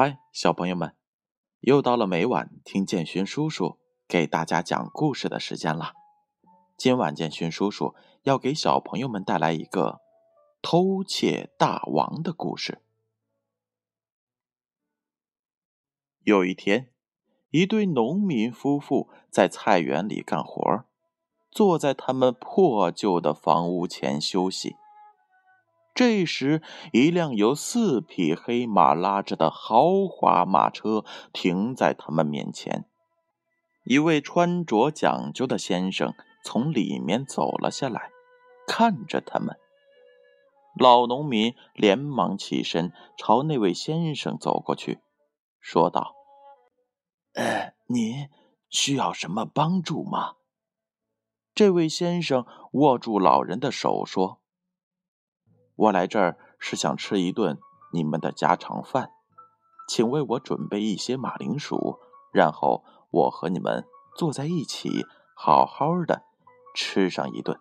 嗨，小朋友们，又到了每晚听建勋叔叔给大家讲故事的时间了。今晚建勋叔叔要给小朋友们带来一个偷窃大王的故事。有一天，一对农民夫妇在菜园里干活，坐在他们破旧的房屋前休息。这时，一辆由四匹黑马拉着的豪华马车停在他们面前。一位穿着讲究的先生从里面走了下来，看着他们。老农民连忙起身，朝那位先生走过去，说道：“呃，您需要什么帮助吗？”这位先生握住老人的手说。我来这儿是想吃一顿你们的家常饭，请为我准备一些马铃薯，然后我和你们坐在一起，好好的吃上一顿。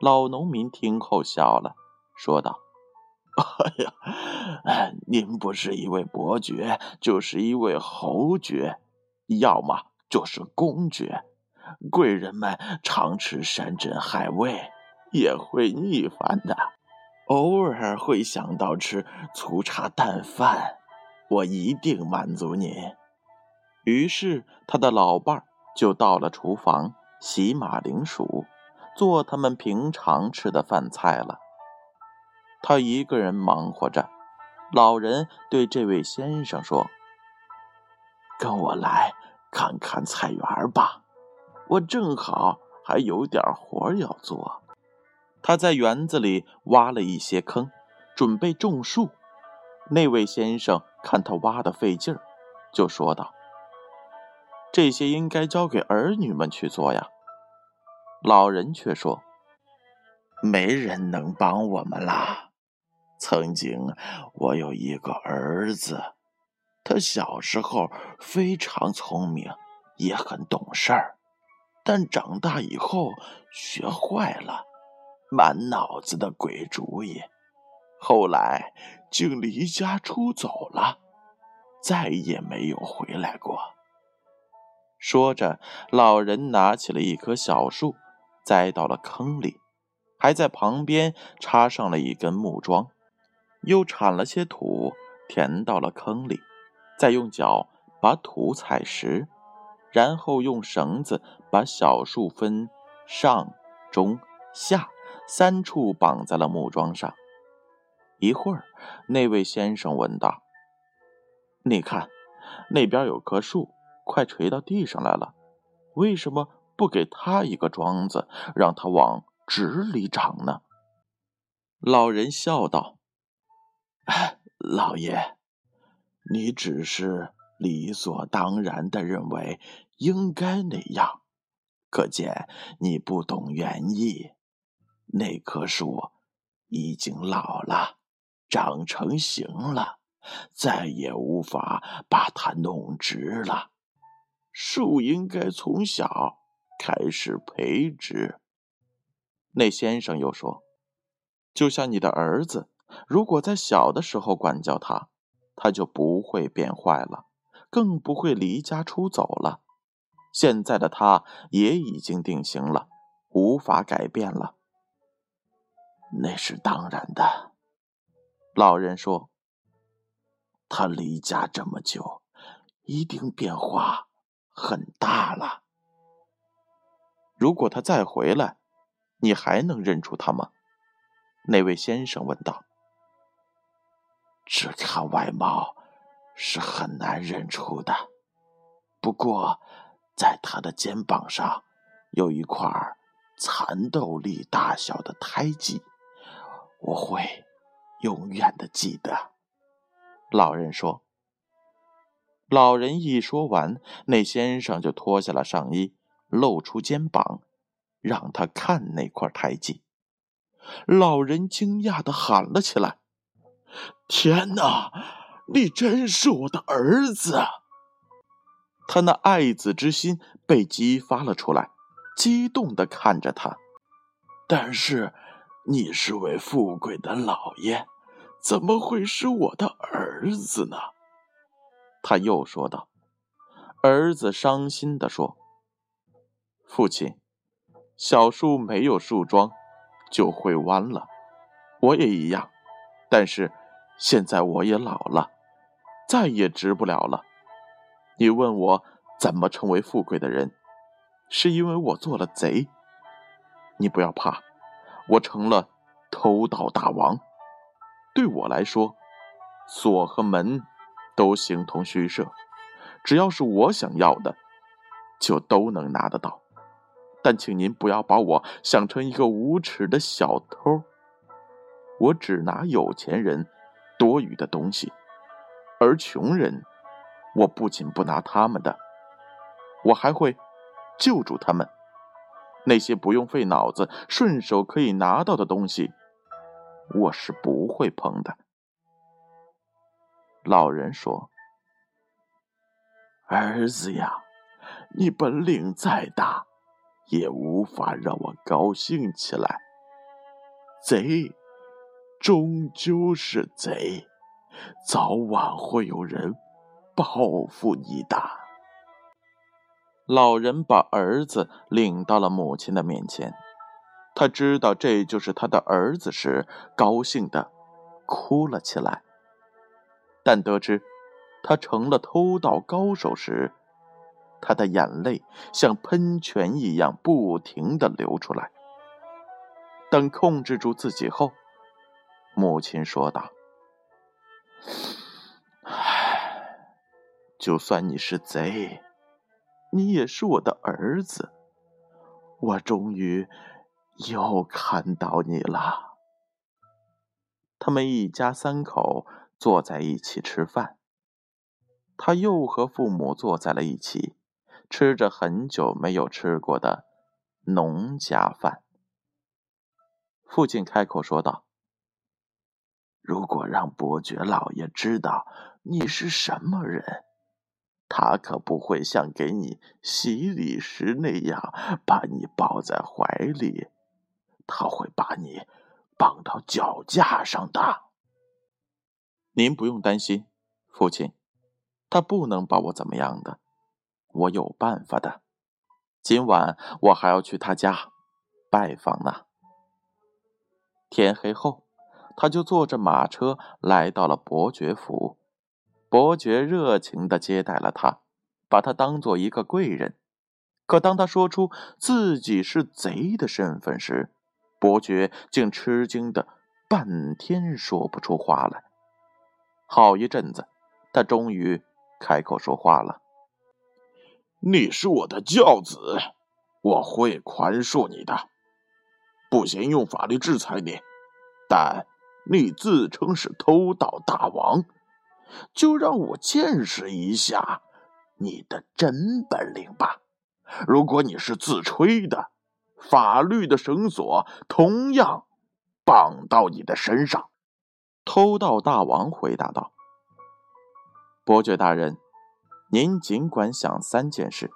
老农民听后笑了，说道：“哎呀，您不是一位伯爵，就是一位侯爵，要么就是公爵。贵人们常吃山珍海味，也会腻烦的。”偶尔会想到吃粗茶淡饭，我一定满足你。于是他的老伴就到了厨房洗马铃薯，做他们平常吃的饭菜了。他一个人忙活着。老人对这位先生说：“跟我来看看菜园吧，我正好还有点活要做。”他在园子里挖了一些坑，准备种树。那位先生看他挖的费劲儿，就说道：“这些应该交给儿女们去做呀。”老人却说：“没人能帮我们啦。曾经我有一个儿子，他小时候非常聪明，也很懂事儿，但长大以后学坏了。”满脑子的鬼主意，后来竟离家出走了，再也没有回来过。说着，老人拿起了一棵小树，栽到了坑里，还在旁边插上了一根木桩，又铲了些土填到了坑里，再用脚把土踩实，然后用绳子把小树分上、中、下。三处绑在了木桩上。一会儿，那位先生问道：“你看，那边有棵树，快垂到地上来了，为什么不给他一个桩子，让他往直里长呢？”老人笑道：“老爷，你只是理所当然的认为应该那样，可见你不懂园艺。”那棵树已经老了，长成形了，再也无法把它弄直了。树应该从小开始培植。那先生又说：“就像你的儿子，如果在小的时候管教他，他就不会变坏了，更不会离家出走了。现在的他也已经定型了，无法改变了。”那是当然的，老人说：“他离家这么久，一定变化很大了。如果他再回来，你还能认出他吗？”那位先生问道。“只看外貌是很难认出的，不过在他的肩膀上有一块蚕豆粒大小的胎记。”我会永远的记得，老人说。老人一说完，那先生就脱下了上衣，露出肩膀，让他看那块胎记。老人惊讶的喊了起来：“天哪，你真是我的儿子！”他那爱子之心被激发了出来，激动的看着他，但是。你是位富贵的老爷，怎么会是我的儿子呢？他又说道。儿子伤心地说：“父亲，小树没有树桩，就会弯了。我也一样，但是现在我也老了，再也直不了了。你问我怎么成为富贵的人，是因为我做了贼。你不要怕，我成了偷盗大王。对我来说，锁和门都形同虚设。”只要是我想要的，就都能拿得到。但请您不要把我想成一个无耻的小偷。我只拿有钱人多余的东西，而穷人，我不仅不拿他们的，我还会救助他们。那些不用费脑子、顺手可以拿到的东西，我是不会碰的。老人说。儿子呀，你本领再大，也无法让我高兴起来。贼终究是贼，早晚会有人报复你的。老人把儿子领到了母亲的面前，他知道这就是他的儿子时，高兴的哭了起来。但得知。他成了偷盗高手时，他的眼泪像喷泉一样不停的流出来。等控制住自己后，母亲说道：“唉，就算你是贼，你也是我的儿子。我终于又看到你了。”他们一家三口坐在一起吃饭。他又和父母坐在了一起，吃着很久没有吃过的农家饭。父亲开口说道：“如果让伯爵老爷知道你是什么人，他可不会像给你洗礼时那样把你抱在怀里，他会把你绑到脚架上的。您不用担心，父亲。”他不能把我怎么样的，我有办法的。今晚我还要去他家拜访呢。天黑后，他就坐着马车来到了伯爵府。伯爵热情的接待了他，把他当做一个贵人。可当他说出自己是贼的身份时，伯爵竟吃惊的半天说不出话来。好一阵子，他终于。开口说话了：“你是我的教子，我会宽恕你的，不先用法律制裁你。但你自称是偷盗大王，就让我见识一下你的真本领吧。如果你是自吹的，法律的绳索同样绑到你的身上。”偷盗大王回答道。伯爵大人，您尽管想三件事，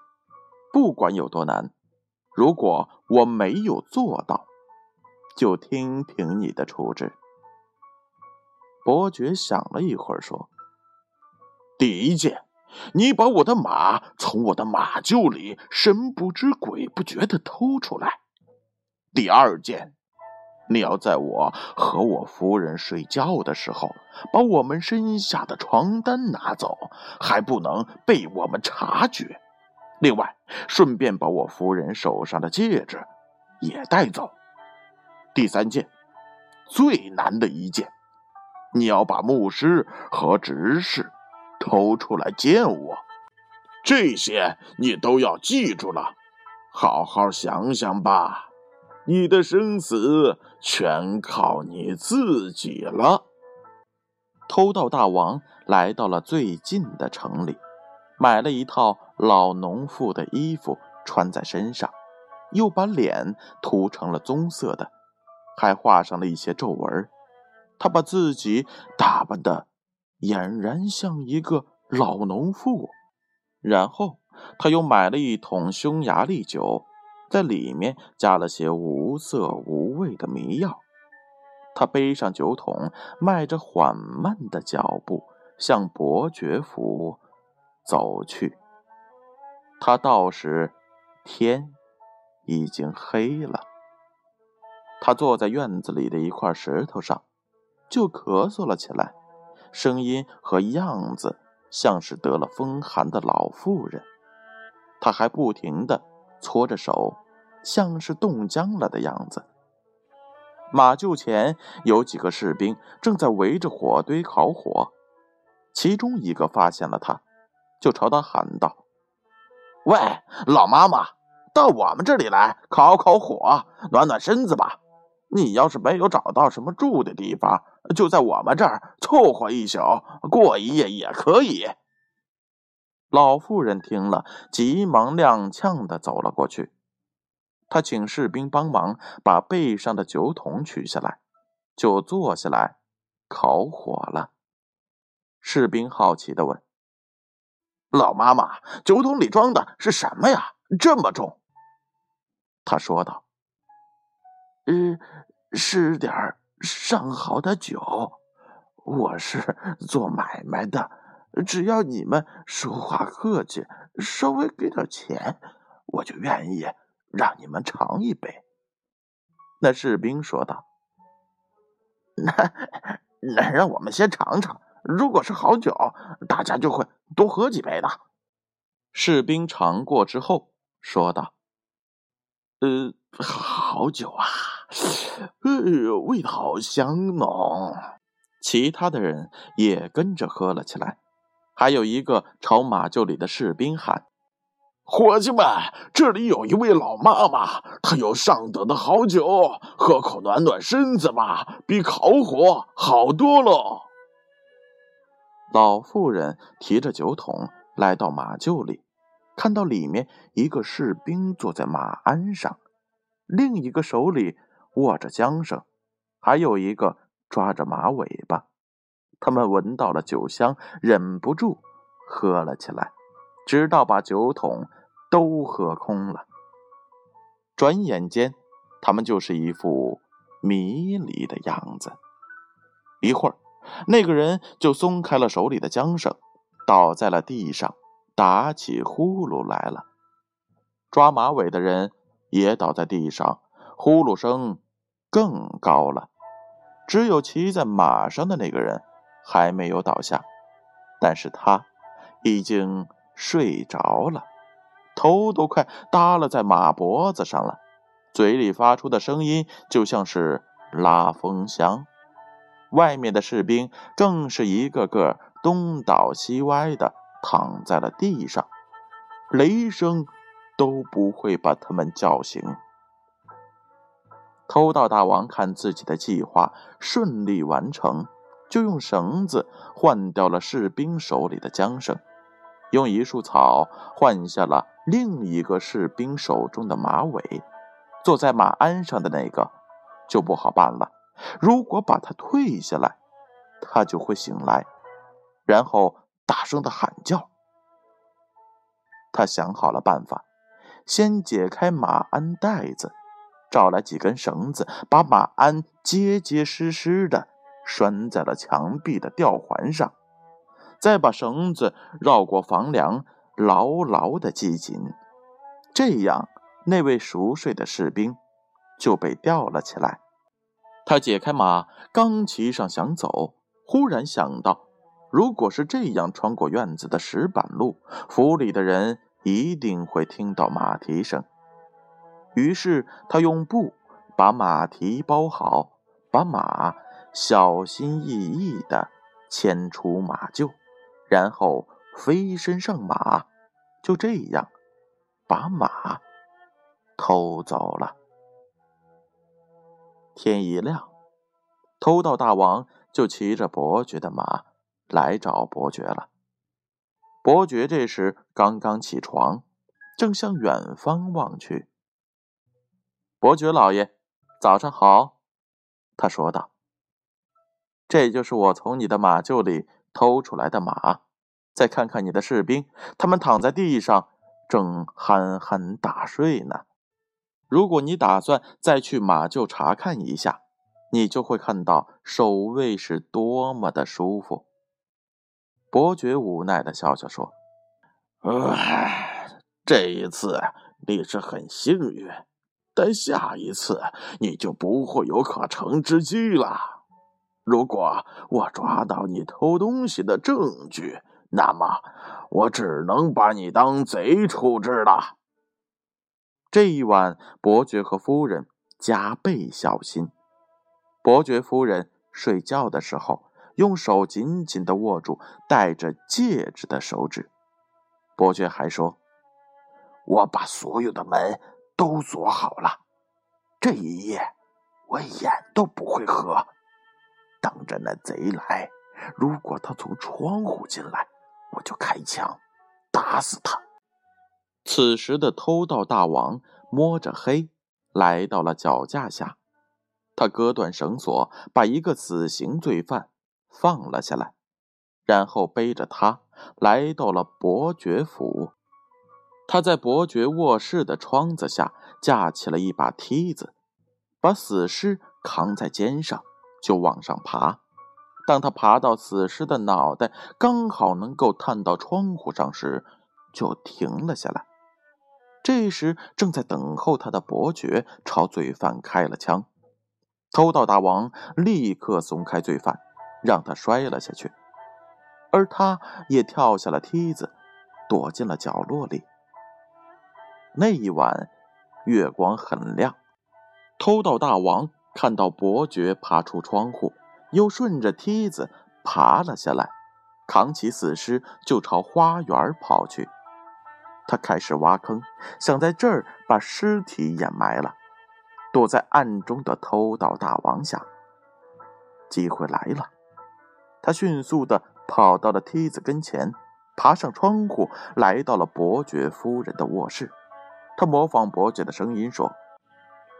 不管有多难。如果我没有做到，就听凭你的处置。伯爵想了一会儿，说：“第一件，你把我的马从我的马厩里神不知鬼不觉的偷出来。第二件。”你要在我和我夫人睡觉的时候，把我们身下的床单拿走，还不能被我们察觉。另外，顺便把我夫人手上的戒指也带走。第三件，最难的一件，你要把牧师和执事偷出来见我。这些你都要记住了，好好想想吧。你的生死全靠你自己了。偷盗大王来到了最近的城里，买了一套老农妇的衣服穿在身上，又把脸涂成了棕色的，还画上了一些皱纹。他把自己打扮的俨然像一个老农妇，然后他又买了一桶匈牙利酒。在里面加了些无色无味的迷药，他背上酒桶，迈着缓慢的脚步向伯爵府走去。他到时，天已经黑了。他坐在院子里的一块石头上，就咳嗽了起来，声音和样子像是得了风寒的老妇人。他还不停的搓着手，像是冻僵了的样子。马厩前有几个士兵正在围着火堆烤火，其中一个发现了他，就朝他喊道。喂，老妈妈，到我们这里来烤烤火，暖暖身子吧。你要是没有找到什么住的地方，就在我们这儿凑合一宿，过一夜也可以。老妇人听了，急忙踉跄的走了过去。她请士兵帮忙把背上的酒桶取下来，就坐下来烤火了。士兵好奇的问。老妈妈，酒桶里装的是什么呀？这么重。他说道：“呃，是点上好的酒。我是做买卖的，只要你们说话客气，稍微给点钱，我就愿意让你们尝一杯。”那士兵说道：“那那让我们先尝尝。”如果是好酒，大家就会多喝几杯的。士兵尝过之后说道：“呃，好酒啊，呃，味道好香浓。”其他的人也跟着喝了起来。还有一个朝马厩里的士兵喊：“伙计们，这里有一位老妈妈，她有上等的好酒，喝口暖暖身子吧，比烤火好多了。”老妇人提着酒桶来到马厩里，看到里面一个士兵坐在马鞍上，另一个手里握着缰绳，还有一个抓着马尾巴。他们闻到了酒香，忍不住喝了起来，直到把酒桶都喝空了。转眼间，他们就是一副迷离的样子。一会儿。那个人就松开了手里的缰绳，倒在了地上，打起呼噜来了。抓马尾的人也倒在地上，呼噜声更高了。只有骑在马上的那个人还没有倒下，但是他已经睡着了，头都快耷拉在马脖子上了，嘴里发出的声音就像是拉风箱。外面的士兵更是一个个东倒西歪的躺在了地上，雷声都不会把他们叫醒。偷盗大王看自己的计划顺利完成，就用绳子换掉了士兵手里的缰绳，用一束草换下了另一个士兵手中的马尾。坐在马鞍上的那个就不好办了。如果把他退下来，他就会醒来，然后大声的喊叫。他想好了办法，先解开马鞍带子，找来几根绳子，把马鞍结结实实的拴在了墙壁的吊环上，再把绳子绕过房梁，牢牢的系紧。这样，那位熟睡的士兵就被吊了起来。他解开马，刚骑上想走，忽然想到，如果是这样穿过院子的石板路，府里的人一定会听到马蹄声。于是他用布把马蹄包好，把马小心翼翼地牵出马厩，然后飞身上马，就这样把马偷走了。天一亮，偷盗大王就骑着伯爵的马来找伯爵了。伯爵这时刚刚起床，正向远方望去。伯爵老爷，早上好，他说道：“这就是我从你的马厩里偷出来的马。再看看你的士兵，他们躺在地上，正酣酣大睡呢。”如果你打算再去马厩查看一下，你就会看到守卫是多么的舒服。伯爵无奈的笑笑说：“唉，这一次你是很幸运，但下一次你就不会有可乘之机了。如果我抓到你偷东西的证据，那么我只能把你当贼处置了。这一晚，伯爵和夫人加倍小心。伯爵夫人睡觉的时候，用手紧紧的握住戴着戒指的手指。伯爵还说：“我把所有的门都锁好了，这一夜我眼都不会合，等着那贼来。如果他从窗户进来，我就开枪打死他。”此时的偷盗大王摸着黑来到了脚架下，他割断绳索，把一个死刑罪犯放了下来，然后背着他来到了伯爵府。他在伯爵卧室的窗子下架起了一把梯子，把死尸扛在肩上就往上爬。当他爬到死尸的脑袋刚好能够探到窗户上时，就停了下来。这时，正在等候他的伯爵朝罪犯开了枪，偷盗大王立刻松开罪犯，让他摔了下去，而他也跳下了梯子，躲进了角落里。那一晚，月光很亮，偷盗大王看到伯爵爬出窗户，又顺着梯子爬了下来，扛起死尸就朝花园跑去。他开始挖坑，想在这儿把尸体掩埋了。躲在暗中的偷盗大王想，机会来了。他迅速的跑到了梯子跟前，爬上窗户，来到了伯爵夫人的卧室。他模仿伯爵的声音说：“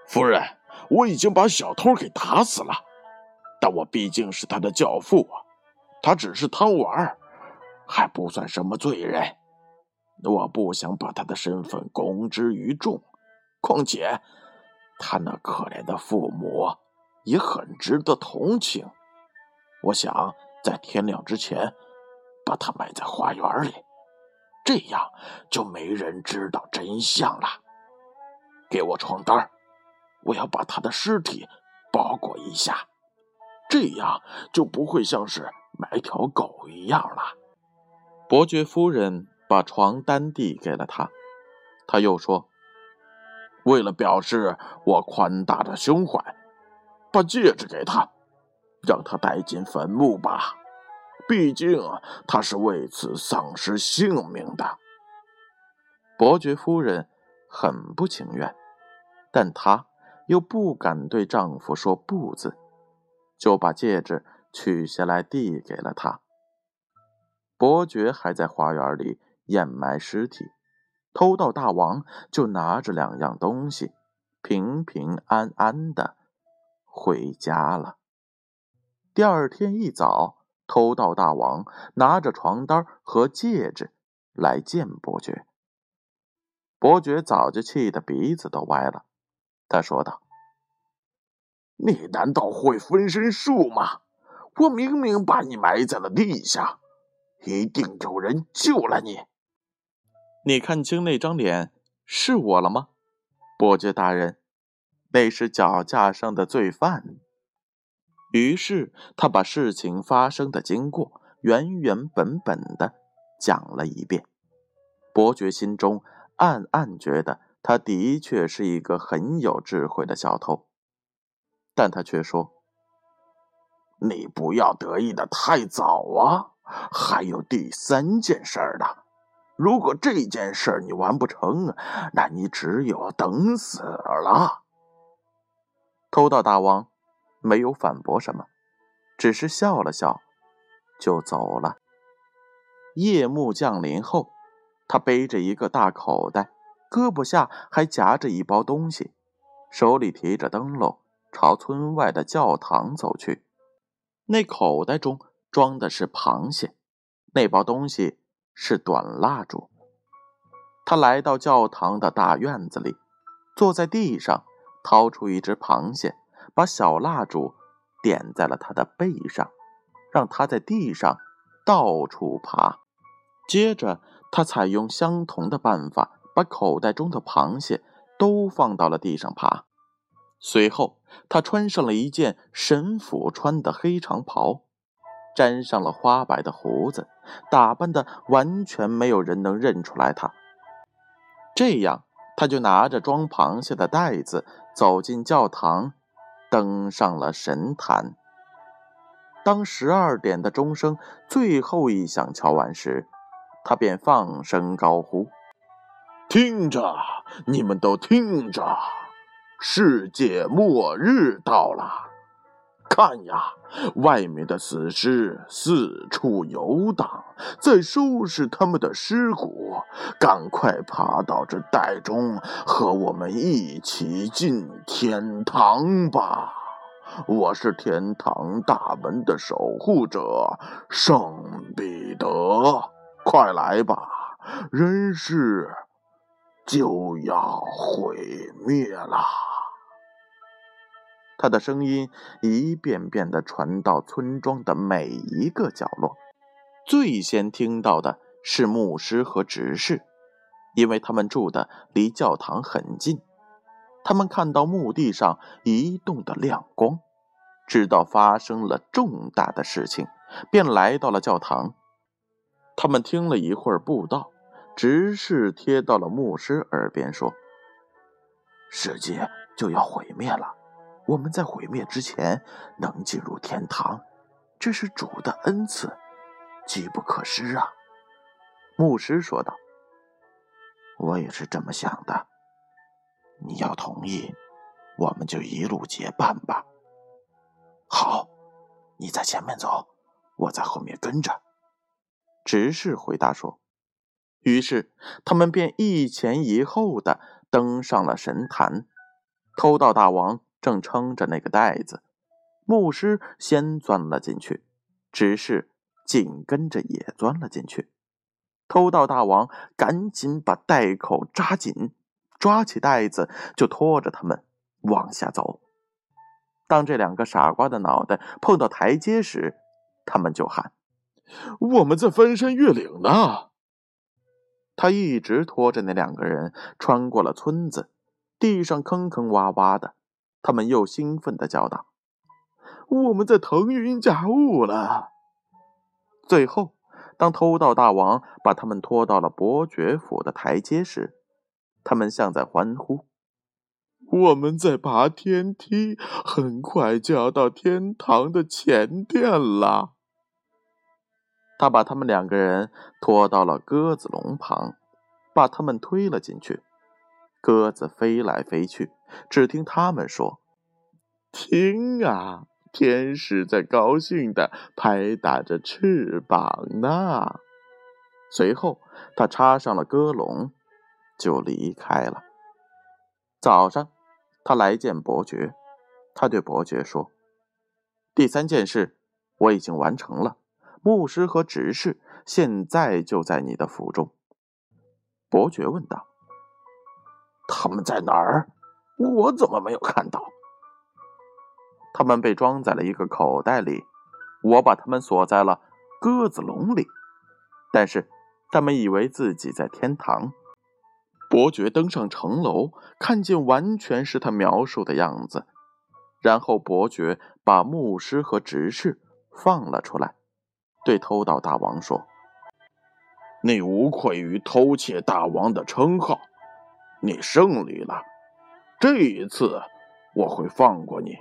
夫人，我已经把小偷给打死了，但我毕竟是他的教父啊。他只是贪玩，还不算什么罪人。”我不想把他的身份公之于众，况且他那可怜的父母也很值得同情。我想在天亮之前把他埋在花园里，这样就没人知道真相了。给我床单，我要把他的尸体包裹一下，这样就不会像是埋条狗一样了。伯爵夫人。把床单递给了他，他又说：“为了表示我宽大的胸怀，把戒指给他，让他带进坟墓吧。毕竟他是为此丧失性命的。”伯爵夫人很不情愿，但她又不敢对丈夫说不字，就把戒指取下来递给了他。伯爵还在花园里。掩埋尸体，偷盗大王就拿着两样东西，平平安安的回家了。第二天一早，偷盗大王拿着床单和戒指来见伯爵。伯爵早就气得鼻子都歪了，他说道：“你难道会分身术吗？我明明把你埋在了地下，一定有人救了你。”你看清那张脸是我了吗，伯爵大人？那是脚架上的罪犯。于是他把事情发生的经过原原本本的讲了一遍。伯爵心中暗暗觉得他的确是一个很有智慧的小偷，但他却说：“你不要得意的太早啊，还有第三件事呢。”如果这件事你完不成，那你只有等死了。偷盗大王没有反驳什么，只是笑了笑，就走了。夜幕降临后，他背着一个大口袋，胳膊下还夹着一包东西，手里提着灯笼，朝村外的教堂走去。那口袋中装的是螃蟹，那包东西。是短蜡烛。他来到教堂的大院子里，坐在地上，掏出一只螃蟹，把小蜡烛点在了他的背上，让他在地上到处爬。接着，他采用相同的办法，把口袋中的螃蟹都放到了地上爬。随后，他穿上了一件神父穿的黑长袍，沾上了花白的胡子，打扮的完全没有人能认出来他。这样，他就拿着装螃蟹的袋子走进教堂，登上了神坛。当十二点的钟声最后一响敲完时，他便放声高呼：“听着，你们都听着，世界末日到了！”看呀，外面的死尸四处游荡，在收拾他们的尸骨。赶快爬到这袋中，和我们一起进天堂吧！我是天堂大门的守护者圣彼得，快来吧！人世就要毁灭了。他的声音一遍遍地传到村庄的每一个角落。最先听到的是牧师和执事，因为他们住的离教堂很近。他们看到墓地上移动的亮光，知道发生了重大的事情，便来到了教堂。他们听了一会儿布道，执事贴到了牧师耳边说：“世界就要毁灭了。”我们在毁灭之前能进入天堂，这是主的恩赐，机不可失啊！牧师说道。我也是这么想的。你要同意，我们就一路结伴吧。好，你在前面走，我在后面跟着。执事回答说。于是他们便一前一后的登上了神坛，偷盗大王。正撑着那个袋子，牧师先钻了进去，执事紧跟着也钻了进去。偷盗大王赶紧把袋口扎紧，抓起袋子就拖着他们往下走。当这两个傻瓜的脑袋碰到台阶时，他们就喊：“我们在翻山越岭呢！”他一直拖着那两个人穿过了村子，地上坑坑洼洼的。他们又兴奋地叫道：“我们在腾云驾雾了！”最后，当偷盗大王把他们拖到了伯爵府的台阶时，他们像在欢呼：“我们在爬天梯，很快就要到天堂的前殿了。”他把他们两个人拖到了鸽子笼旁，把他们推了进去。鸽子飞来飞去，只听他们说：“听啊，天使在高兴的拍打着翅膀呢。”随后，他插上了鸽笼，就离开了。早上，他来见伯爵，他对伯爵说：“第三件事我已经完成了，牧师和执事现在就在你的府中。”伯爵问道。他们在哪儿？我怎么没有看到？他们被装在了一个口袋里，我把他们锁在了鸽子笼里。但是他们以为自己在天堂。伯爵登上城楼，看见完全是他描述的样子。然后伯爵把牧师和执事放了出来，对偷盗大王说：“你无愧于偷窃大王的称号。”你胜利了，这一次我会放过你，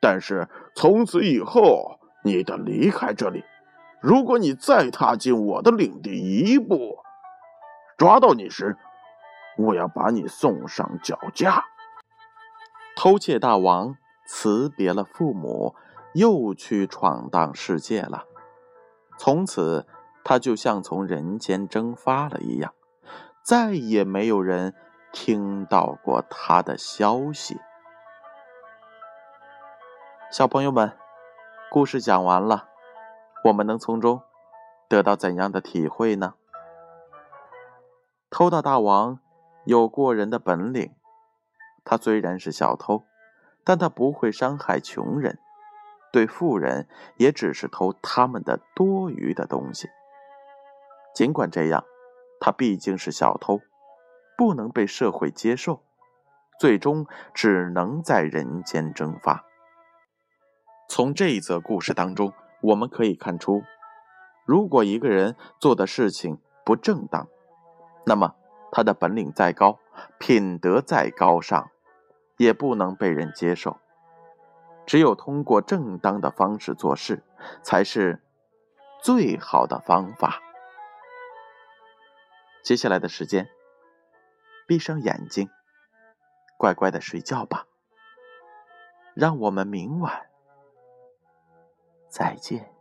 但是从此以后你得离开这里。如果你再踏进我的领地一步，抓到你时，我要把你送上绞架。偷窃大王辞别了父母，又去闯荡世界了。从此，他就像从人间蒸发了一样，再也没有人。听到过他的消息，小朋友们，故事讲完了，我们能从中得到怎样的体会呢？偷盗大王有过人的本领，他虽然是小偷，但他不会伤害穷人，对富人也只是偷他们的多余的东西。尽管这样。他毕竟是小偷，不能被社会接受，最终只能在人间蒸发。从这一则故事当中，我们可以看出，如果一个人做的事情不正当，那么他的本领再高，品德再高尚，也不能被人接受。只有通过正当的方式做事，才是最好的方法。接下来的时间，闭上眼睛，乖乖的睡觉吧。让我们明晚再见。